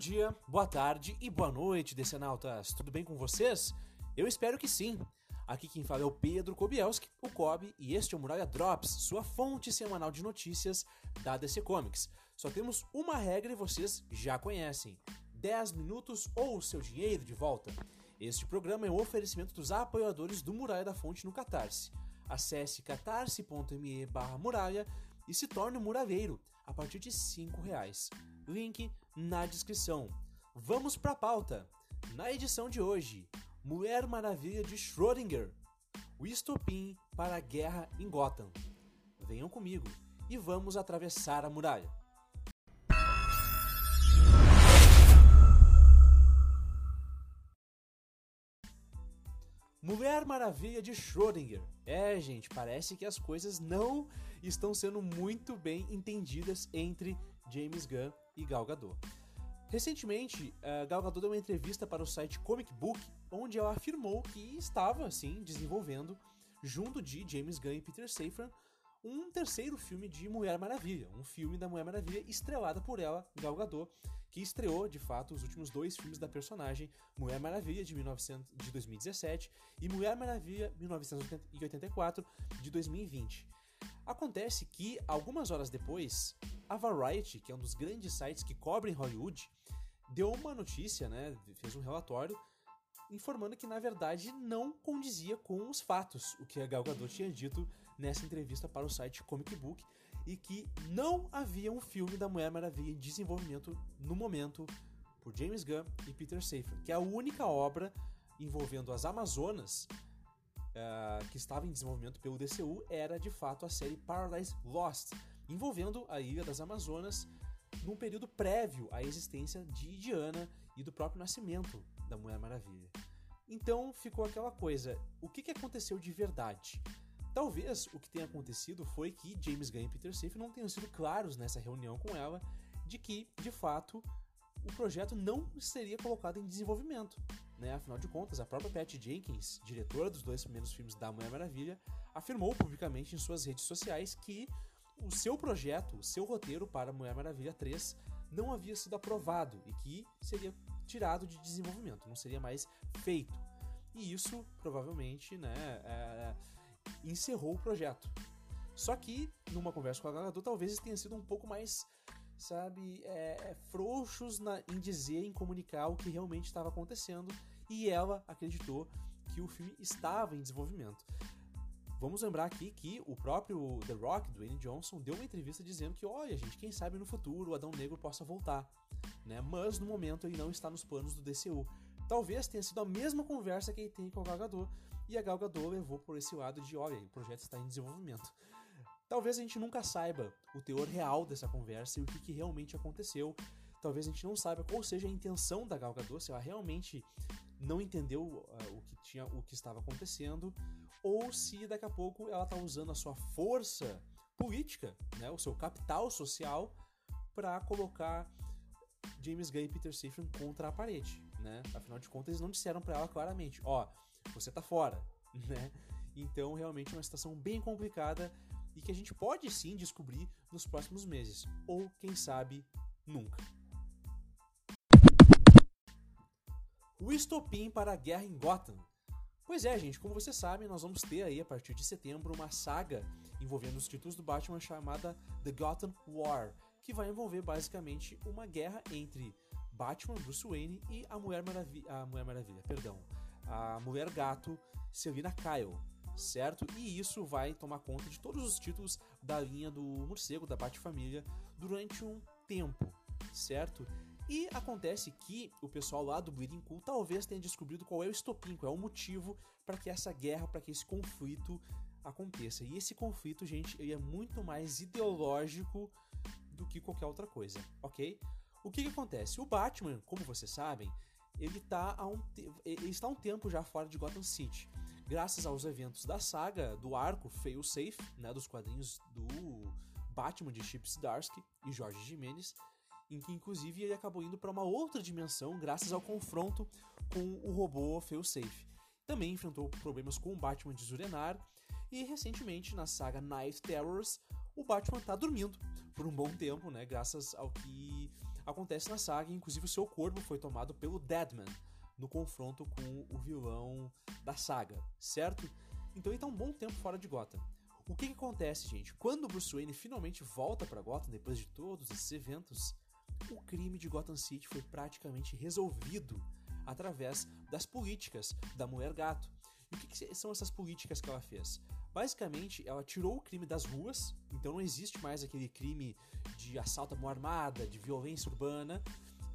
dia, boa tarde e boa noite, decenautas. Tudo bem com vocês? Eu espero que sim. Aqui quem fala é o Pedro Kobielski, o Kobe, e este é o Muralha Drops, sua fonte semanal de notícias da DC Comics. Só temos uma regra e vocês já conhecem: 10 minutos ou o seu dinheiro de volta. Este programa é um oferecimento dos apoiadores do Muralha da Fonte no Catarse. Acesse catarse.me muralha e se torne um muralheiro a partir de R$ reais. Link na descrição. Vamos para a pauta. Na edição de hoje, Mulher Maravilha de Schrödinger, o estopim para a guerra em Gotham. Venham comigo e vamos atravessar a muralha. Mulher Maravilha de Schrödinger. É, gente, parece que as coisas não estão sendo muito bem entendidas entre James Gunn e Gal Gadot. Recentemente, uh, Gal Gadot deu uma entrevista para o site Comic Book, onde ela afirmou que estava, assim, desenvolvendo, junto de James Gunn e Peter Safran, um terceiro filme de Mulher Maravilha, um filme da Mulher Maravilha estrelada por ela, Gal Gadot, que estreou, de fato, os últimos dois filmes da personagem, Mulher Maravilha, de, 1900, de 2017, e Mulher Maravilha, 1984, de 2020. Acontece que, algumas horas depois, a Variety, que é um dos grandes sites que cobrem Hollywood, deu uma notícia, né, fez um relatório informando que na verdade não condizia com os fatos, o que a Gal Gadot tinha dito nessa entrevista para o site Comic Book e que não havia um filme da Mulher Maravilha em desenvolvimento no momento por James Gunn e Peter Safran, que é a única obra envolvendo as Amazonas uh, que estava em desenvolvimento pelo DCU era de fato a série Paradise Lost, envolvendo a Ilha das Amazonas num período prévio à existência de Diana e do próprio nascimento da Mulher Maravilha. Então ficou aquela coisa: o que, que aconteceu de verdade? Talvez o que tenha acontecido foi que James Gunn e Peter Safran não tenham sido claros nessa reunião com ela de que, de fato, o projeto não seria colocado em desenvolvimento. Né? Afinal de contas, a própria Patty Jenkins, diretora dos dois primeiros filmes da Mulher Maravilha, afirmou publicamente em suas redes sociais que o seu projeto, o seu roteiro para Mulher Maravilha 3 não havia sido aprovado e que seria tirado de desenvolvimento, não seria mais feito. E isso provavelmente né, é, encerrou o projeto. Só que, numa conversa com a Gal talvez tenha sido um pouco mais sabe, é, é, frouxos na, em dizer, em comunicar o que realmente estava acontecendo, e ela acreditou que o filme estava em desenvolvimento. Vamos lembrar aqui que o próprio The Rock, Dwayne Johnson, deu uma entrevista dizendo que, olha, gente, quem sabe no futuro o Adão Negro possa voltar, né? Mas no momento ele não está nos planos do DCU. Talvez tenha sido a mesma conversa que ele tem com a Gal Gadot, e a Gal Gadot levou por esse lado de, olha, o projeto está em desenvolvimento. Talvez a gente nunca saiba o teor real dessa conversa e o que, que realmente aconteceu. Talvez a gente não saiba qual seja a intenção da Gal Gadot, se ela realmente não entendeu uh, o que tinha, o que estava acontecendo, ou se daqui a pouco ela está usando a sua força política, né, o seu capital social, para colocar James Gunn e Peter Safran contra a parede, né? Afinal de contas, eles não disseram para ela claramente, ó, oh, você tá fora, né? Então, realmente é uma situação bem complicada e que a gente pode sim descobrir nos próximos meses, ou quem sabe nunca. O estopim para a guerra em Gotham. Pois é, gente, como vocês sabem, nós vamos ter aí a partir de setembro uma saga envolvendo os títulos do Batman chamada The Gotham War, que vai envolver basicamente uma guerra entre Batman, Bruce Wayne e a Mulher Maravilha, a Mulher Maravilha, perdão, a Mulher Gato, Selina Kyle certo? E isso vai tomar conta de todos os títulos da linha do morcego, da Bat-Família, durante um tempo, certo? E acontece que o pessoal lá do Bleeding Cool talvez tenha descobrido qual é o estopim, qual é o motivo para que essa guerra, para que esse conflito aconteça. E esse conflito, gente, ele é muito mais ideológico do que qualquer outra coisa, ok? O que, que acontece? O Batman, como vocês sabem, ele, tá um ele está há um tempo já fora de Gotham City graças aos eventos da saga do arco Fail Safe, né, dos quadrinhos do Batman de Chip Zdarsky e Jorge Jimenez, em que inclusive ele acabou indo para uma outra dimensão graças ao confronto com o robô Fail Safe. Também enfrentou problemas com o Batman de Zurenar e recentemente na saga Night Terrors o Batman está dormindo por um bom tempo, né, graças ao que acontece na saga, inclusive o seu corpo foi tomado pelo Deadman no confronto com o vilão da saga, certo? Então ele tá um bom tempo fora de Gotham. O que, que acontece, gente? Quando o Bruce Wayne finalmente volta para Gotham, depois de todos esses eventos, o crime de Gotham City foi praticamente resolvido através das políticas da Mulher Gato. E o que, que são essas políticas que ela fez? Basicamente, ela tirou o crime das ruas, então não existe mais aquele crime de assalto à mão armada, de violência urbana,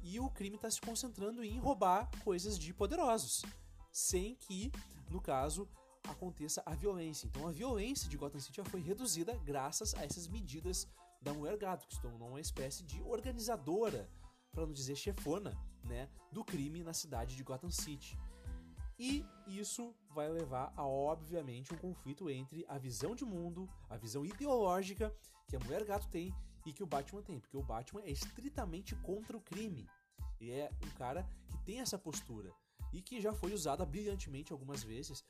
e o crime está se concentrando em roubar coisas de poderosos, sem que, no caso, aconteça a violência. Então a violência de Gotham City foi reduzida graças a essas medidas da Mulher Gato, que se tornou uma espécie de organizadora, para não dizer chefona, né, do crime na cidade de Gotham City. E isso vai levar a, obviamente, um conflito entre a visão de mundo, a visão ideológica que a Mulher Gato tem e que o Batman tem, porque o Batman é estritamente contra o crime. E é um cara que tem essa postura e que já foi usada brilhantemente algumas vezes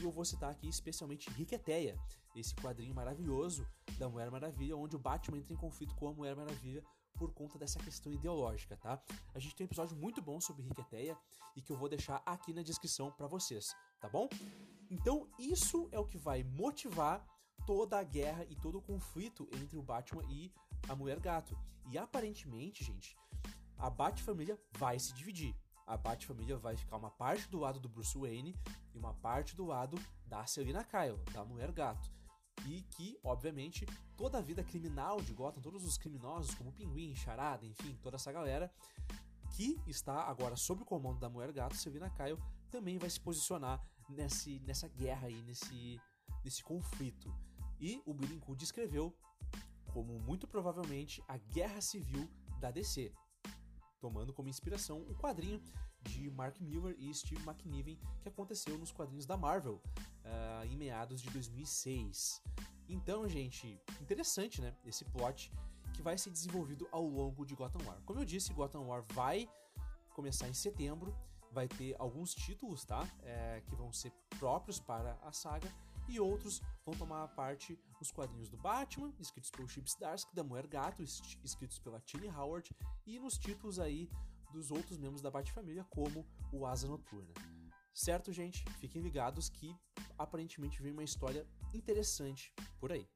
e eu vou citar aqui especialmente Riqueteia, esse quadrinho maravilhoso da Mulher Maravilha, onde o Batman entra em conflito com a Mulher Maravilha por conta dessa questão ideológica, tá? A gente tem um episódio muito bom sobre Riqueteia e que eu vou deixar aqui na descrição para vocês, tá bom? Então, isso é o que vai motivar toda a guerra e todo o conflito entre o Batman e a Mulher Gato. E aparentemente, gente, a Bat-família vai se dividir a Bat-família vai ficar uma parte do lado do Bruce Wayne e uma parte do lado da Selina Kyle, da Mulher Gato. E que, obviamente, toda a vida criminal de Gotham, todos os criminosos, como Pinguim, Charada, enfim, toda essa galera, que está agora sob o comando da Mulher Gato, Selina Kyle, também vai se posicionar nesse, nessa guerra aí, nesse, nesse conflito. E o Hood descreveu como muito provavelmente a guerra civil da DC, tomando como inspiração o quadrinho de Mark Miller e Steve McNiven que aconteceu nos quadrinhos da Marvel uh, em meados de 2006. Então, gente, interessante, né? Esse plot que vai ser desenvolvido ao longo de Gotham War. Como eu disse, Gotham War vai começar em setembro, vai ter alguns títulos, tá? É, que vão ser próprios para a saga e outros vão tomar parte nos quadrinhos do Batman, escritos pelo Chip Zdarsky, da Mulher Gato, escritos pela Tini Howard, e nos títulos aí dos outros membros da Bat-família, como o Asa Noturna. Certo, gente? Fiquem ligados que aparentemente vem uma história interessante por aí.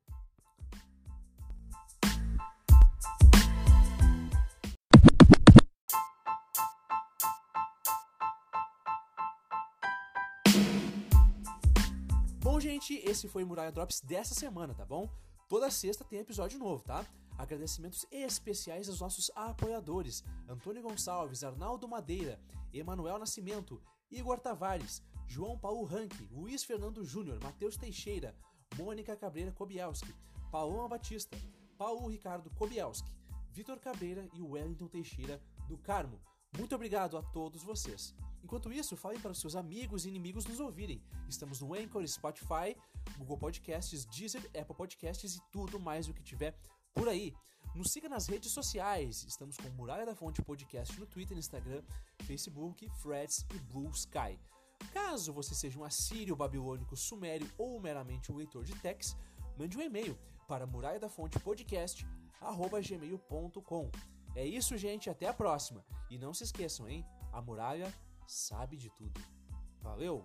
Gente, esse foi o Muralha Drops dessa semana, tá bom? Toda sexta tem episódio novo, tá? Agradecimentos especiais aos nossos apoiadores: Antônio Gonçalves, Arnaldo Madeira, Emanuel Nascimento, Igor Tavares, João Paulo Ranque, Luiz Fernando Júnior, Matheus Teixeira, Mônica Cabreira Kobielski, Paloma Batista, Paulo Ricardo Kobielski, Vitor Cabreira e Wellington Teixeira do Carmo. Muito obrigado a todos vocês. Enquanto isso, falem para os seus amigos e inimigos nos ouvirem. Estamos no Anchor, Spotify, Google Podcasts, Deezer, Apple Podcasts e tudo mais o que tiver por aí. Nos siga nas redes sociais. Estamos com Muralha da Fonte Podcast no Twitter, Instagram, Facebook, Threads e Blue Sky. Caso você seja um assírio, babilônico, sumério ou meramente um leitor de text, mande um e-mail para muralha da fonte podcast gmail.com. É isso, gente. Até a próxima. E não se esqueçam, hein? A muralha sabe de tudo. Valeu!